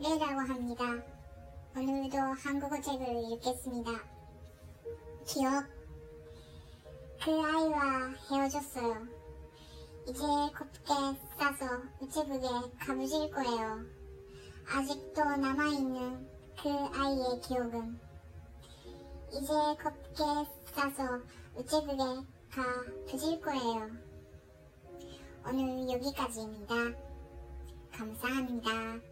레라고 합니다. 오늘도 한국어 책을 읽겠습니다. 기억. 그 아이와 헤어졌어요. 이제 곱게 싸서 우체국에 가보실 거예요. 아직도 남아있는 그 아이의 기억은 이제 곱게 싸서 우체국에 가보실 거예요. 오늘 여기까지입니다. 감사합니다.